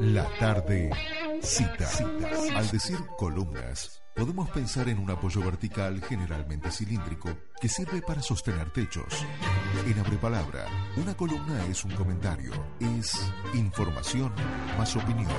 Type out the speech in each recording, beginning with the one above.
La tarde cita. Al decir columnas, podemos pensar en un apoyo vertical generalmente cilíndrico que sirve para sostener techos. En Abre Palabra, una columna es un comentario, es información más opinión.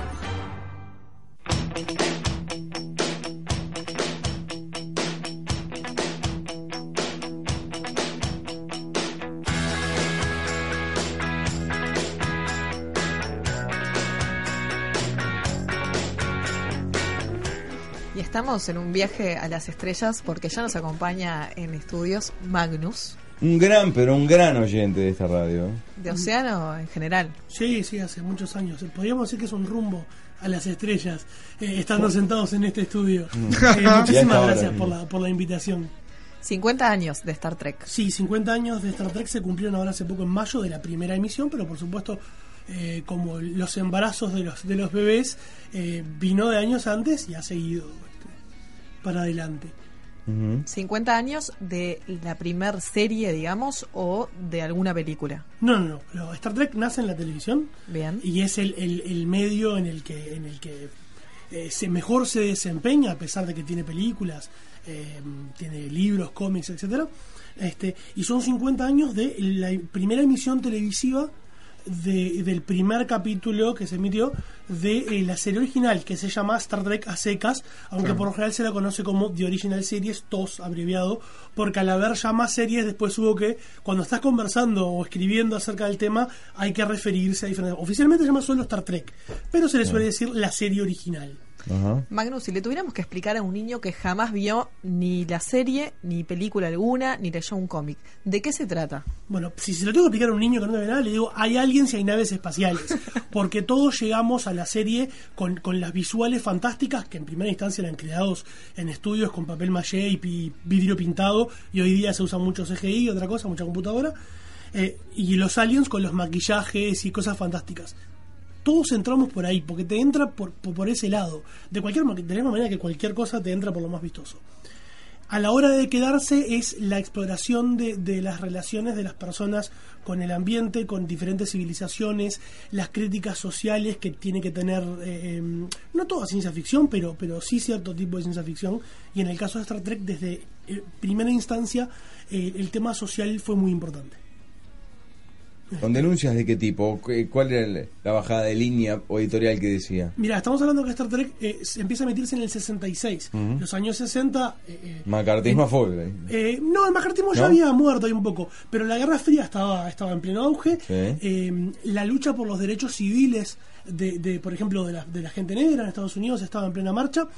Estamos en un viaje a las estrellas porque ya nos acompaña en estudios Magnus, Un gran, pero un gran oyente de esta radio. de Océano en general. Sí, sí, hace muchos años. Podríamos decir que es un rumbo a las estrellas, eh, estando sentados en este estudio. Eh, Mm. Está muchísimas gracias por la, por la invitación. 50 años de Star Trek. Sí, 50 años de Star Trek se cumplieron ahora hace poco en mayo de la primera emisión, pero por supuesto, eh, como los embarazos de los, de los bebés, eh, vino de años antes y ha seguido para adelante. 50 años de la primer serie, digamos, o de alguna película. No, no, no. Star Trek nace en la televisión Bien. y es el, el- el medio en el que, en el que eh, se mejor se desempeña, a pesar de que tiene películas, eh, tiene libros, cómics, etcétera. Este, y son 50 años de la primera emisión televisiva de- del primer capítulo que se emitió de eh, la serie original, que se llama Star Trek a secas, aunque por lo general se la conoce como The Original Series, TOS abreviado, porque al haber ya más series, después hubo que, cuando estás conversando o escribiendo acerca del tema, hay que referirse a diferentes. Oficialmente se llama solo Star Trek, pero se le suele decir la serie original. Ajá. Magnus, si le tuviéramos que explicar a un niño que jamás vio ni la serie, ni película alguna, ni leyó un cómic, ¿de qué se trata? Bueno, si se lo tengo que explicar a un niño que no ve nada, le digo, hay alguien si hay naves espaciales. Porque todos llegamos a la serie con, con las visuales fantásticas que en primera instancia eran creados en estudios con papel maché y pi- vidrio pintado, y hoy día se usa mucho CGI y otra cosa, mucha computadora. Eh, y los aliens con los maquillajes y cosas fantásticas. Todos entramos por ahí, porque te entra por, por, por ese lado. De cualquier de manera que cualquier cosa te entra por lo más vistoso a la hora de quedarse es la exploración de, de las relaciones de las personas con el ambiente, con diferentes civilizaciones, las críticas sociales que tiene que tener, eh, em, no toda ciencia ficción, pero, pero sí cierto tipo de ciencia ficción. Y en el caso de Star Trek, desde eh, primera instancia, eh, el tema social fue muy importante. ¿Con denuncias de qué tipo? ¿Cu- ¿Cuál era la bajada de línea o editorial que decía? Mira, estamos hablando que Star Trek eh, empieza a emitirse en el 66. Los años 60... eh, eh, Macartismo a full. ahí. Eh, no, el macartismo ya había muerto ahí un poco, pero la Guerra Fría estaba, estaba en pleno auge. Sí. Eh, la lucha por los derechos civiles, de, de, por ejemplo, de la, de la gente negra en Estados Unidos estaba en plena marcha.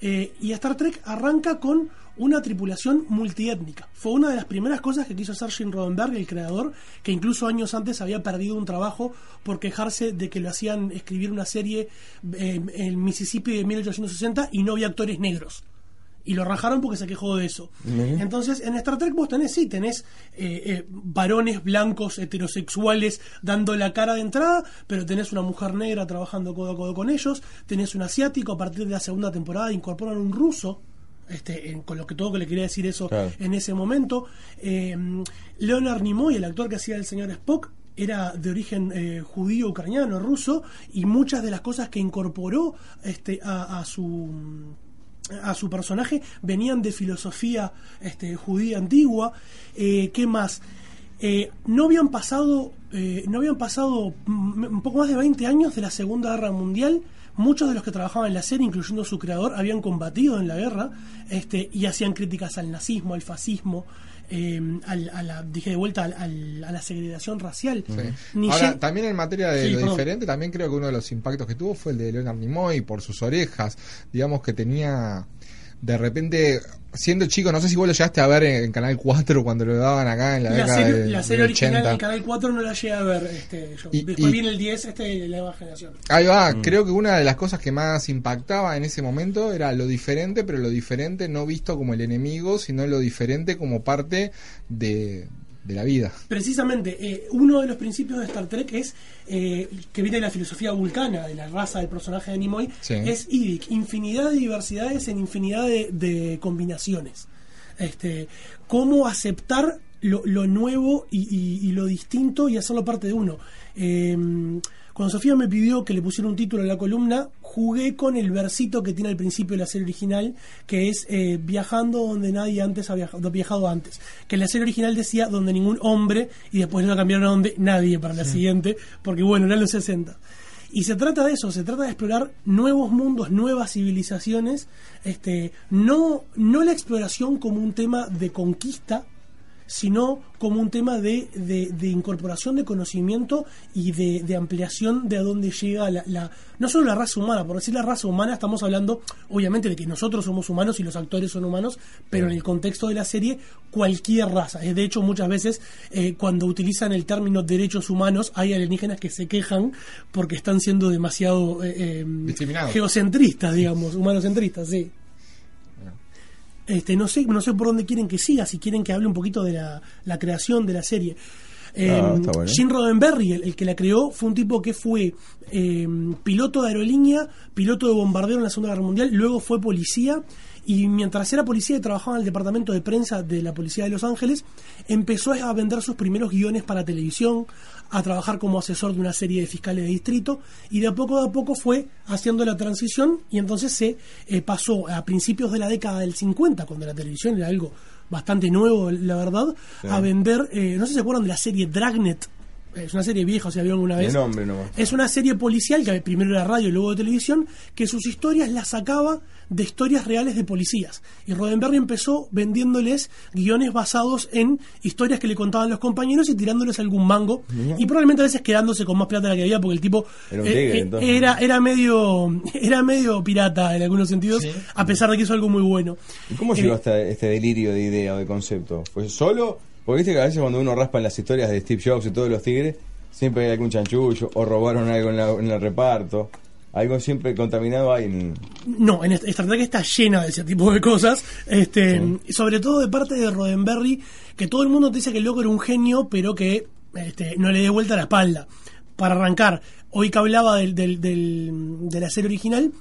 Eh, y Star Trek arranca con una tripulación multiétnica. Fue una de las primeras cosas que quiso hacer Gene Roddenberry, el creador, que incluso años antes había perdido un trabajo por quejarse de que lo hacían escribir una serie eh, en Mississippi de 1860 y no había actores negros y lo rajaron porque se quejó de eso. Entonces, en Star Trek vos tenés, sí, tenés eh, eh, varones blancos heterosexuales dando la cara de entrada, pero tenés una mujer negra trabajando codo a codo con ellos, tenés un asiático, a partir de la segunda temporada incorporan un ruso. Este, en- con lo que todo que le quería decir eso Claro. en ese momento. Eh, Leonard Nimoy, el actor que hacía el señor Spock, era de origen eh, judío, ucraniano, ruso, y muchas de las cosas que incorporó este, a, a su a su personaje venían de filosofía este, judía antigua. Eh, ¿Qué más? Eh, no habían pasado eh, no habían pasado un poco más de 20 años de la Segunda Guerra Mundial. Muchos de los que trabajaban en la serie, incluyendo su creador, habían combatido en la guerra este, y hacían críticas al nazismo, al fascismo, eh, al- a la, dije de vuelta, al- al- a la segregación racial. Ni Ahora, también en materia de Sí, lo perdón. diferente, también creo que uno de los impactos que tuvo fue el de Leonard Nimoy por sus orejas, digamos que tenía de repente, siendo chico, no sé si vos lo llegaste a ver en, en Canal 4 cuando lo daban acá en la, La década serie, de- la del serie original 80. del Canal 4 no la llegué a ver este, yo. Y- Después y- viene el 10, este de la nueva generación. Ahí va, creo que una de las cosas que más impactaba en ese momento era lo diferente, pero lo diferente no visto como el enemigo, sino lo diferente como parte de, de la vida. Precisamente, eh, uno de los principios de Star Trek es eh, que viene de la filosofía vulcana, de la raza del personaje de Nimoy, Sí. es IDIC, infinidad de diversidades en infinidad de, de combinaciones. Este, cómo aceptar lo, lo nuevo y, y- y lo distinto y hacerlo parte de uno. Eh, cuando Sofía me pidió que le pusiera un título a la columna, jugué con el versito que tiene al principio de la serie original, que es eh, viajando donde nadie antes ha viajado, viajado antes. Que en la serie original decía donde ningún hombre, y después lo cambiaron a donde nadie para la siguiente, porque bueno, eran los 60. Y se trata de eso, se trata de explorar nuevos mundos, nuevas civilizaciones, este, no, no la exploración como un tema de conquista, sino como un tema de, de- de incorporación de conocimiento y de, de ampliación de a dónde llega la, la- no solo la raza humana, por decir la raza humana estamos hablando obviamente de que nosotros somos humanos y los actores son humanos, pero en el contexto de la serie cualquier raza. De hecho muchas veces eh, cuando utilizan el término derechos humanos hay alienígenas que se quejan porque están siendo demasiado eh, eh, geocentristas, digamos, humanocentristas, sí. Este, no sé, no sé por dónde quieren que siga, si quieren que hable un poquito de la, la creación de la serie. Eh, Ah, está bueno. Gene Roddenberry, el, el que la creó, fue un tipo que fue eh, piloto de aerolínea, piloto de bombardero en la Segunda Guerra Mundial, luego fue policía y mientras era policía y trabajaba en el departamento de prensa de la Policía de Los Ángeles, empezó a vender sus primeros guiones para televisión, a trabajar como asesor de una serie de fiscales de distrito y de a poco a poco fue haciendo la transición y entonces se eh, pasó a principios de la década del 50, cuando la televisión era algo bastante nuevo, la verdad, a vender, eh, no sé si se acuerdan de la serie Dragnet, es una serie vieja, o sea, vieron alguna De vez. nombre nomás. Es una serie policial que primero era radio y luego de televisión, que sus historias las sacaba de historias reales de policías. Y Roddenberry empezó vendiéndoles guiones basados en historias que le contaban los compañeros y tirándoles algún mango. Y probablemente a veces quedándose con más plata de la que había, porque el tipo Era eh, tigre, eh, era, era medio era medio pirata en algunos sentidos, Sí. a pesar de que hizo algo muy bueno. ¿Y cómo Eh, llegó hasta este delirio de idea o de concepto? ¿Fue solo? Porque viste que a veces cuando uno raspa en las historias de Steve Jobs y todos los tigres, siempre hay algún chanchullo o robaron algo en, la- en el reparto. Algo siempre contaminado hay en... No, en esta Star Trek está llena de ese tipo de cosas. Este, y Sobre todo de parte de Roddenberry, que todo el mundo te dice que el loco era un genio, pero que este, no le dé vuelta la espalda. Para arrancar, hoy que hablaba del, del- del- de la serie original,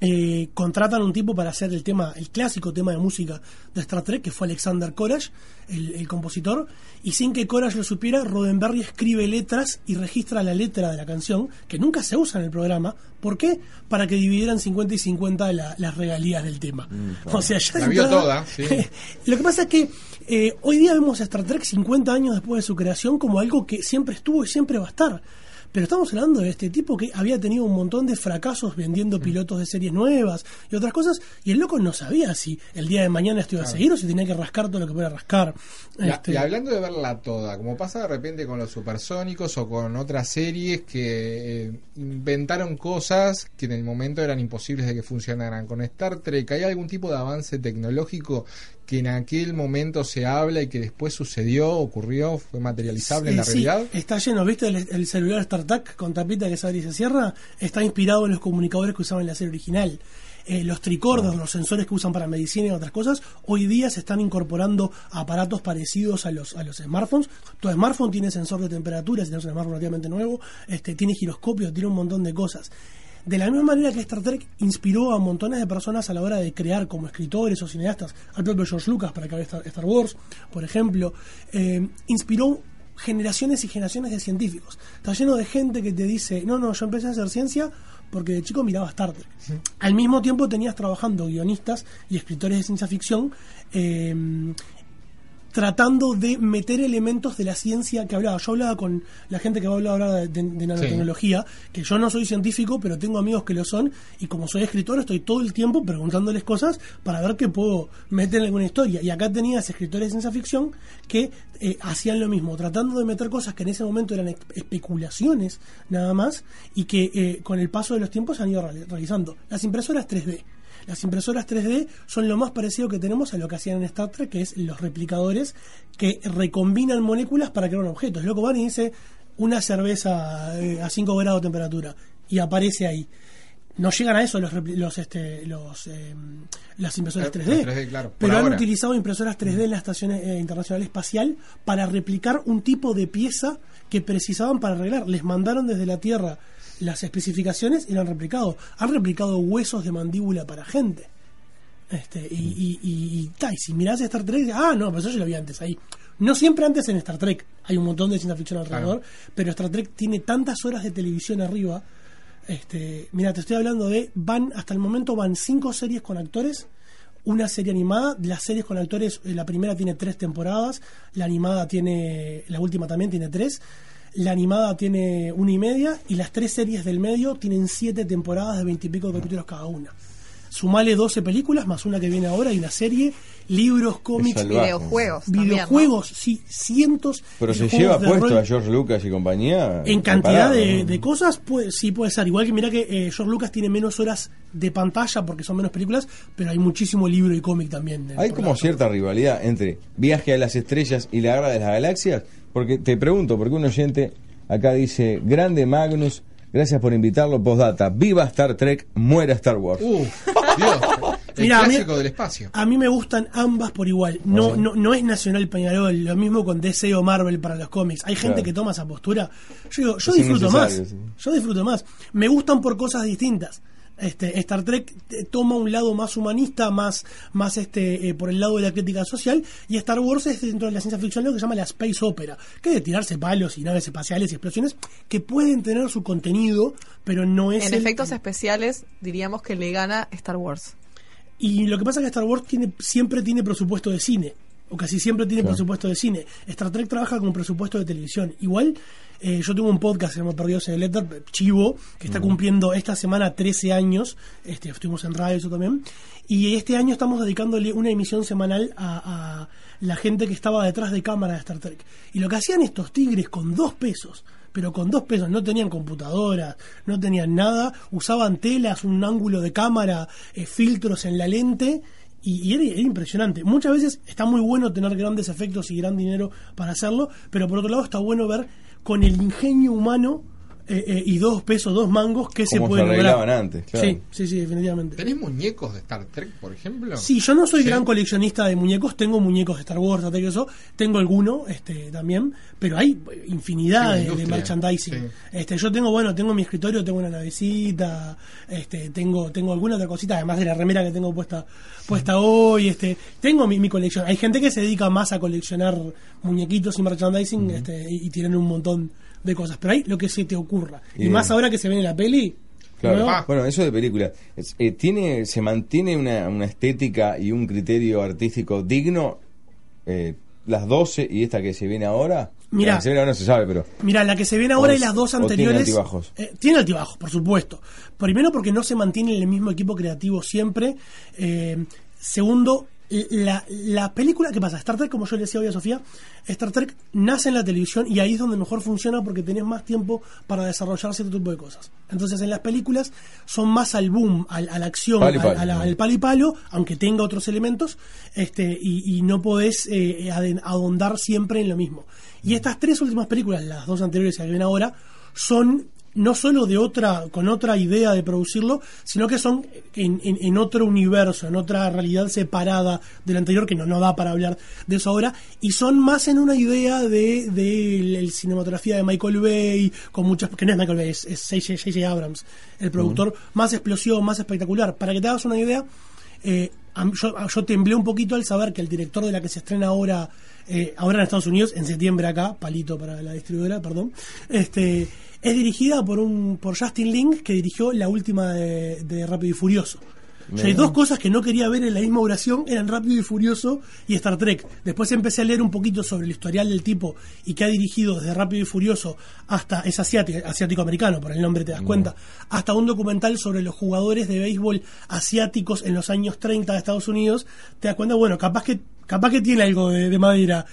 eh, contratan un tipo para hacer el tema, el clásico tema de música de Star Trek, que fue Alexander Courage, el, el compositor, y sin que Courage lo supiera, Roddenberry escribe letras y registra la letra de la canción, que nunca se usa en el programa. ¿Por qué? Para que dividieran 50 y 50 la- las regalías del tema. o sea, ya La de vio entrada- toda, sí. Lo que pasa es que eh, hoy día vemos a Star Trek 50 años después de su creación como algo que siempre estuvo y siempre va a estar. Pero estamos hablando de este tipo que había tenido un montón de fracasos vendiendo pilotos de series nuevas y otras cosas, y el loco no sabía si el día de mañana esto iba a seguir o si tenía que rascar todo lo que pudiera rascar. Y, Este, y hablando de verla toda, como pasa de repente con los supersónicos o con otras series que eh, inventaron cosas que en el momento eran imposibles de que funcionaran. Con Star Trek, ¿hay algún tipo de avance tecnológico que en aquel momento se habla y que después sucedió, ocurrió, fue materializable en la sí, realidad? está lleno, ¿viste? El, el celular StarTAC con tapita que se abre y se cierra está inspirado en los comunicadores que usaban en la serie original. Eh, los tricordos, los sensores que usan para medicina y otras cosas, hoy día se están incorporando aparatos parecidos a los, a los smartphones. Tu smartphone tiene sensor de temperatura, si tienes un smartphone relativamente nuevo, este, tiene giroscopio, tiene un montón de cosas. De la misma manera que Star Trek inspiró a montones de personas a la hora de crear como escritores o cineastas, al propio George Lucas para crear Star, Star Wars, por ejemplo, eh, inspiró generaciones y generaciones de científicos. Está lleno de gente que te dice, no, no, yo empecé a hacer ciencia porque de chico miraba Star Trek. Al mismo tiempo tenías trabajando guionistas y escritores de ciencia ficción eh, tratando de meter elementos de la ciencia que hablaba. Yo hablaba con la gente que va a hablar ahora de, de- de nanotecnología, que yo no soy científico, pero tengo amigos que lo son, y como soy escritor estoy todo el tiempo preguntándoles cosas para ver qué puedo meter en alguna historia. Y acá tenías escritores de ciencia ficción que eh, hacían lo mismo, tratando de meter cosas que en ese momento eran espe- especulaciones nada más, y que eh, con el paso de los tiempos se han ido reali- realizando. Las impresoras 3D. Las impresoras 3D son lo más parecido que tenemos a lo que hacían en Star Trek, que es los replicadores que recombinan moléculas para crear un objeto. Loco van y dice una cerveza eh, a 5 grados de temperatura y aparece ahí. No llegan a eso los, los, este, los eh, las impresoras Eh, 3D, las 3D, claro, pero han ahora. utilizado impresoras 3D en la Estación eh, Internacional Espacial para replicar un tipo de pieza que precisaban para arreglar. Les mandaron desde la Tierra las especificaciones y lo han replicado. Han replicado huesos de mandíbula para gente. Este, y, y, y, y, ta, y si mirás Star Trek, ah, no, pues eso yo lo vi antes ahí. No siempre antes en Star Trek, hay un montón de ciencia ficción alrededor, pero Star Trek tiene tantas horas de televisión arriba. Este, mira, te estoy hablando de, van, hasta el momento van cinco series con actores, una serie animada, las series con actores, eh, la primera tiene tres temporadas, la animada tiene, la última también tiene tres, la animada tiene una y media, y las tres series del medio tienen siete temporadas de veintipico capítulos cada una. Sumale 12 películas, más una que viene ahora, y una serie, libros, cómics. Videojuegos. también, ¿no? videojuegos, sí, cientos Pero se lleva puesto rol a George Lucas y compañía. en cantidad de, de cosas, pues sí puede ser. Igual que mira que eh, George Lucas tiene menos horas de pantalla porque son menos películas, pero hay muchísimo libro y cómic también. Hay como lado. cierta rivalidad entre Viaje a las Estrellas y La Guerra de las Galaxias. Porque te pregunto, porque un oyente acá dice: Grande Magnus, gracias por invitarlo. Postdata: Viva Star Trek, muera Star Wars. Uh, Dios. El Mira, a mí- clásico del espacio. A mí me gustan ambas por igual. No, no, no es Nacional Peñarol, lo mismo con DC o Marvel para los cómics. Hay gente Claro. que toma esa postura. Yo digo, yo Es disfruto más. sí. Yo disfruto más. Me gustan por cosas distintas. Este, Star Trek eh, toma un lado más humanista, más, más este, eh, por el lado de la crítica social, y Star Wars es dentro de la ciencia ficción lo que se llama la space opera, que es de tirarse palos y naves espaciales y explosiones que pueden tener su contenido, pero no es En el- efectos especiales, diríamos que le gana Star Wars. y lo que pasa es que Star Wars tiene, siempre tiene presupuesto de cine, o casi siempre tiene Claro. presupuesto de cine. Star Trek trabaja con presupuesto de televisión. Igual, eh, yo tengo un podcast que se llama Perdidos en el Éter, Chivo, que está cumpliendo esta semana 13 años. Este, estuvimos en radio eso también. Y este año estamos dedicándole una emisión semanal a, a la gente que estaba detrás de cámara de Star Trek. Y lo que hacían estos tigres con dos pesos pero con dos pesos, no tenían computadoras, no tenían nada, usaban telas, un ángulo de cámara, eh, filtros en la lente, y, y era impresionante. Muchas veces está muy bueno tener grandes efectos y gran dinero para hacerlo, pero por otro lado está bueno ver con el ingenio humano eh, eh, y dos pesos, dos mangos, que se Cómo puede se lograr. antes, claro. Sí, sí, sí, definitivamente. ¿Tenés muñecos de Star Trek, por ejemplo? Sí, yo no soy Sí. gran coleccionista de muñecos, tengo muñecos de Star Wars, Star Trek, eso, tengo alguno este, también, pero hay infinidad Sí, de- merchandising. sí. Este, yo tengo, bueno, tengo en mi escritorio, tengo una navecita, este, tengo, tengo alguna otra cosita, además de la remera que tengo puesta, puesta hoy, este, tengo mi, mi colección. Hay gente que se dedica más a coleccionar muñequitos y merchandising, este, y, y tienen un montón de cosas, pero hay lo que se te ocurra. Y, Y- más ahora que se ve en la peli. Claro. ¿no? Ah. Bueno, eso de película. Es- eh, tiene, ¿Se mantiene una, una estética y un criterio artístico digno? eh, las 12 y esta que se viene ahora. Mirá. La que se viene ahora no se sabe, pero. Mira, la que se viene ahora O y las dos es- o tiene anteriores. altibajos. eh, tiene altibajos, por supuesto. Primero, porque no se mantiene el mismo equipo creativo siempre. Eh, segundo, la, la película. ¿Qué pasa? Star Trek, como yo le decía hoy a Sofía, Star Trek nace en la televisión y ahí es donde mejor funciona porque tenés más tiempo para desarrollar cierto tipo de cosas. Entonces, en las películas son más al boom, al- a la acción, y al- palo, la- y palo, aunque tenga otros elementos, este, y, y no podés eh, ahondar siempre en lo mismo. Y estas tres últimas películas, las dos anteriores que ven ahora, son no solo de otra, con otra idea de producirlo, sino que son en, en- en otro universo, en otra realidad separada del anterior, que no, no da para hablar de eso ahora, y son más en una idea de, de la cinematografía de Michael Bay, con muchas, que no es Michael Bay, es J.J. Abrams, el productor, más explosivo, más espectacular. Para que te hagas una idea, eh, yo, yo temblé un poquito al saber que el director de la que se estrena ahora, eh, ahora en Estados Unidos, en septiembre acá, palito para la distribuidora, perdón, este, es dirigida por un por Justin Link, que dirigió la última de, de Rápido y Furioso. O sea, hay dos cosas que no quería ver en la misma oración, eran Rápido y Furioso y Star Trek. Después empecé a leer un poquito sobre el historial del tipo y que ha dirigido desde Rápido y Furioso hasta, es asiático, asiático-americano, por el nombre te das cuenta, hasta un documental sobre los jugadores de béisbol asiáticos en los años 30 de Estados Unidos, te das cuenta, bueno, capaz que, capaz que tiene algo de, de madera.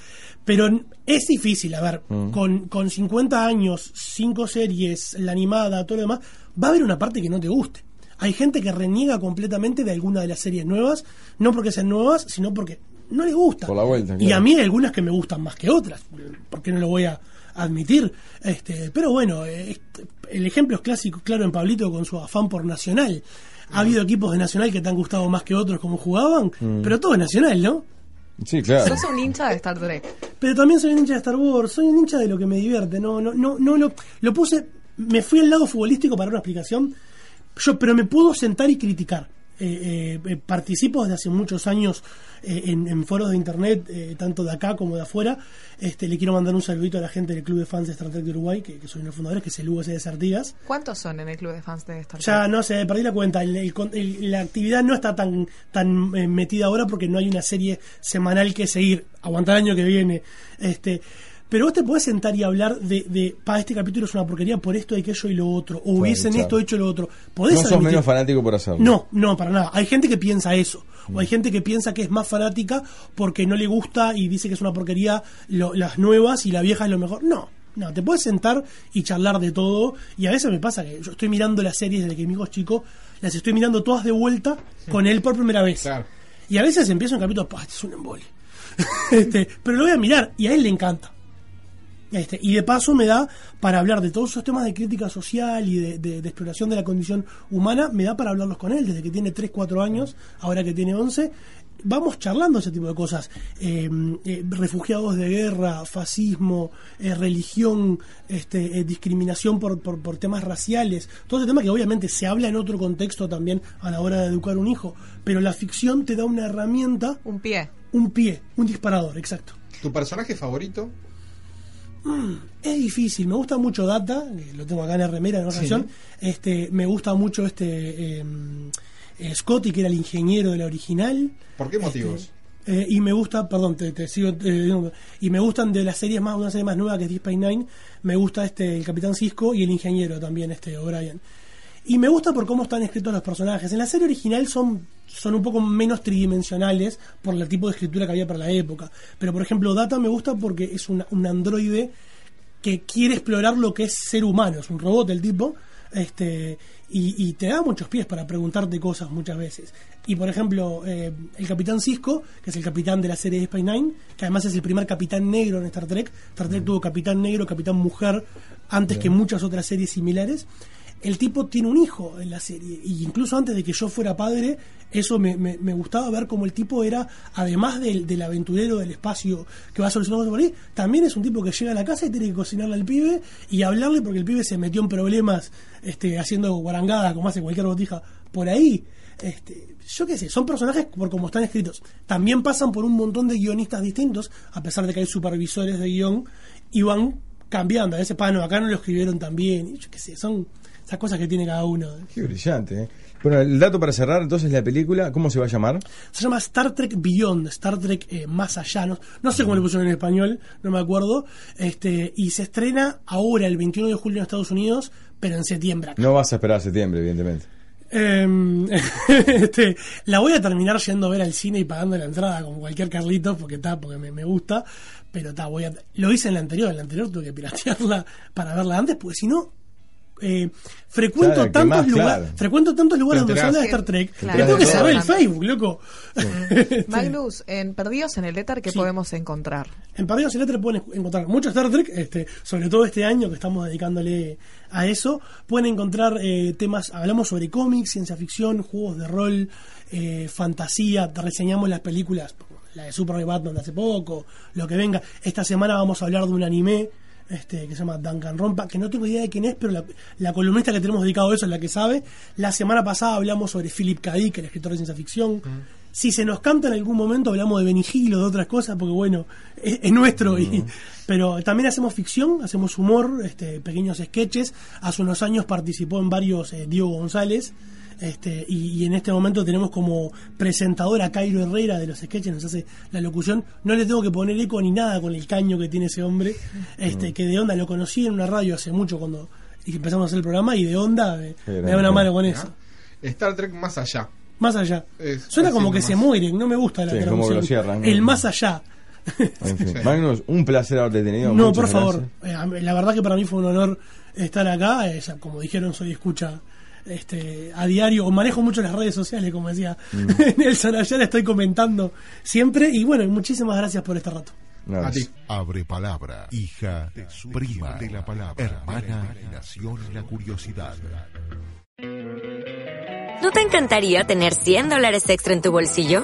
Pero es difícil, a ver, con, con 50 años, 5 series, la animada, todo lo demás, va a haber una parte que no te guste. Hay gente que reniega completamente de alguna de las series nuevas, no porque sean nuevas, sino porque no le gusta. Por la vuelta, Y claro. a mí hay algunas que me gustan más que otras, porque no lo voy a admitir. Este, pero bueno, este, el ejemplo es clásico, claro, en Pablito con su afán por Nacional. Ha habido equipos de Nacional que te han gustado más que otros como jugaban, Mm. pero todo es Nacional, ¿no? Sí, claro. Sos un hincha de Star Trek. Pero también soy un hincha de Star Wars, soy un hincha de lo que me divierte, no, no, no, no lo, lo puse, me fui al lado futbolístico para una explicación, yo, pero me puedo sentar y criticar. Eh, eh, eh, participo desde hace muchos años eh, en, en foros de internet, eh, tanto de acá como de afuera. Este, le quiero mandar un saludito a la gente del Club de Fans de Star Trek de Uruguay, que, que soy uno de los fundadores, que es el USD de. ¿Cuántos son en el club de fans de Star Trek? Ya no sé, perdí la cuenta. El- el con- el- la actividad no está tan tan eh, metida ahora porque no hay una serie semanal que seguir. Aguantar el año que viene. Este, pero vos te podés sentar y hablar de, de pa, este capítulo es una porquería por esto, aquello y lo otro. O hubiesen claro. esto hecho lo otro. Podés No sos admitir- menos fanático por hacerlo. no, no, para nada. Hay gente que piensa eso. O hay gente que piensa que es más fanática porque no le gusta y dice que es una porquería lo- las nuevas y la vieja es lo mejor. No, no, te puedes sentar y charlar de todo. Y a veces me pasa que yo estoy mirando las series desde que mi hijo es chico, las estoy mirando todas de vuelta con él por primera vez. Claro. Y a veces empiezo un capítulo, "Pah, este es un embole. este, pero lo voy a mirar y a él le encanta. Este, y de paso me da para hablar de todos esos temas de crítica social y de, de- de exploración de la condición humana, me da para hablarlos con él desde que tiene 3, 4 años, ahora que tiene 11. Vamos charlando ese tipo de cosas. Eh, eh, refugiados de guerra, fascismo, eh, religión, este, eh, discriminación por, por, por temas raciales. Todo ese tema que obviamente se habla en otro contexto también a la hora de educar un hijo. Pero la ficción te da una herramienta, Un pie. un pie, un disparador, exacto. ¿Tu personaje favorito? Es difícil, me gusta mucho Data, que lo tengo acá en la remera en una canción. Este, me gusta mucho este eh, eh, Scotty, que era el ingeniero de la original. ¿Por qué motivos? Eh, y me gusta, perdón, te, te sigo. eh, y me gustan de las series más, una serie más nueva que es Deep Space Nine. Me gusta este el Capitán Cisco y el ingeniero también, este O'Brien. Y me gusta por cómo están escritos los personajes. En la serie original son, son un poco menos tridimensionales por el tipo de escritura que había para la época. Pero por ejemplo, Data me gusta porque es una- un androide que quiere explorar lo que es ser humano, es un robot el tipo, este, y, y te da muchos pies para preguntarte cosas muchas veces. Y por ejemplo, eh, el capitán Cisco, que es el capitán de la serie de Space Nine, que además es el primer capitán negro en Star Trek, Star Trek tuvo capitán negro, capitán mujer, antes que muchas otras series similares. El tipo tiene un hijo en la serie, y incluso antes de que yo fuera padre, eso me, me- me gustaba ver como el tipo era, además del, del aventurero del espacio que va solucionando cosas por ahí, también es un tipo que llega a la casa y tiene que cocinarle al pibe y hablarle porque el pibe se metió en problemas este, haciendo guarangadas como hace cualquier botija por ahí. Este, yo qué sé, son personajes por como están escritos. También pasan por un montón de guionistas distintos, a pesar de que hay supervisores de guion, y van cambiando. A veces, pa, no, acá no lo escribieron tan bien. Y yo qué sé, son esas cosas que tiene cada uno. Qué brillante, ¿eh? Bueno, el dato para cerrar, entonces, la película, ¿cómo se va a llamar? Se llama Star Trek Beyond, Star Trek eh, Más Allá. No, no sé cómo le pusieron en español, no me acuerdo. Este, y se estrena ahora, el 21 de julio en Estados Unidos, pero en septiembre acá. No vas a esperar a septiembre, evidentemente. Em, este, la voy a terminar yendo a ver al cine y pagando la entrada como cualquier Carlitos porque está porque me, me gusta pero está voy a lo hice en la anterior en la anterior tuve que piratearla para verla antes porque si no eh, frecuento Claro, tantos más, claro. frecuento tantos lugares donde se habla de. Star Trek Claro. que tengo que saber el. Facebook loco Magnus, en Perdidos en el Éter, ¿qué Sí. podemos encontrar? En Perdidos en Letra pueden encontrar mucho Star Trek, este, sobre todo este año que estamos dedicándole a eso. Pueden encontrar eh, temas, hablamos sobre cómics, ciencia ficción, juegos de rol, eh, fantasía, reseñamos las películas, la de Superman y Batman de hace poco, lo que venga. Esta semana vamos a hablar de un anime este, que se llama Duncan Rompa, que no tengo idea de quién es, pero la, la columnista que tenemos dedicado a eso es la que sabe. La semana pasada hablamos sobre Philip K. Dick, el escritor de ciencia ficción. Si se nos canta en algún momento, hablamos de Benigil o de otras cosas, porque bueno, es, es nuestro. y- pero también hacemos ficción, hacemos humor, este, pequeños sketches. Hace unos años participó en varios eh, Diego González. Este, y, y en este momento tenemos como presentadora a Cairo Herrera de los sketches, nos hace la locución. No le tengo que poner eco ni nada con el caño que tiene ese hombre, este, que de onda lo conocí en una radio hace mucho cuando empezamos a hacer el programa y de onda me da una mano con eso. Star Trek más allá. Más allá. Es Suena como que se mueren, no me gusta la Sí, como traducción. que lo cierran, ¿no? El más allá. En fin. Magnus, un placer haberte tenido. No, muchas por favor. gracias. Eh, la verdad que para mí fue un honor estar acá. eh, ya, como dijeron, soy escucha este, a diario, o manejo mucho las redes sociales, como decía Mm. Nelson ayer, estoy comentando siempre. Y bueno, muchísimas gracias por este rato. No, A ti. Abre palabra, hija, prima de la palabra, hermana, imaginación y la curiosidad. ¿No te encantaría tener 100 dólares extra en tu bolsillo?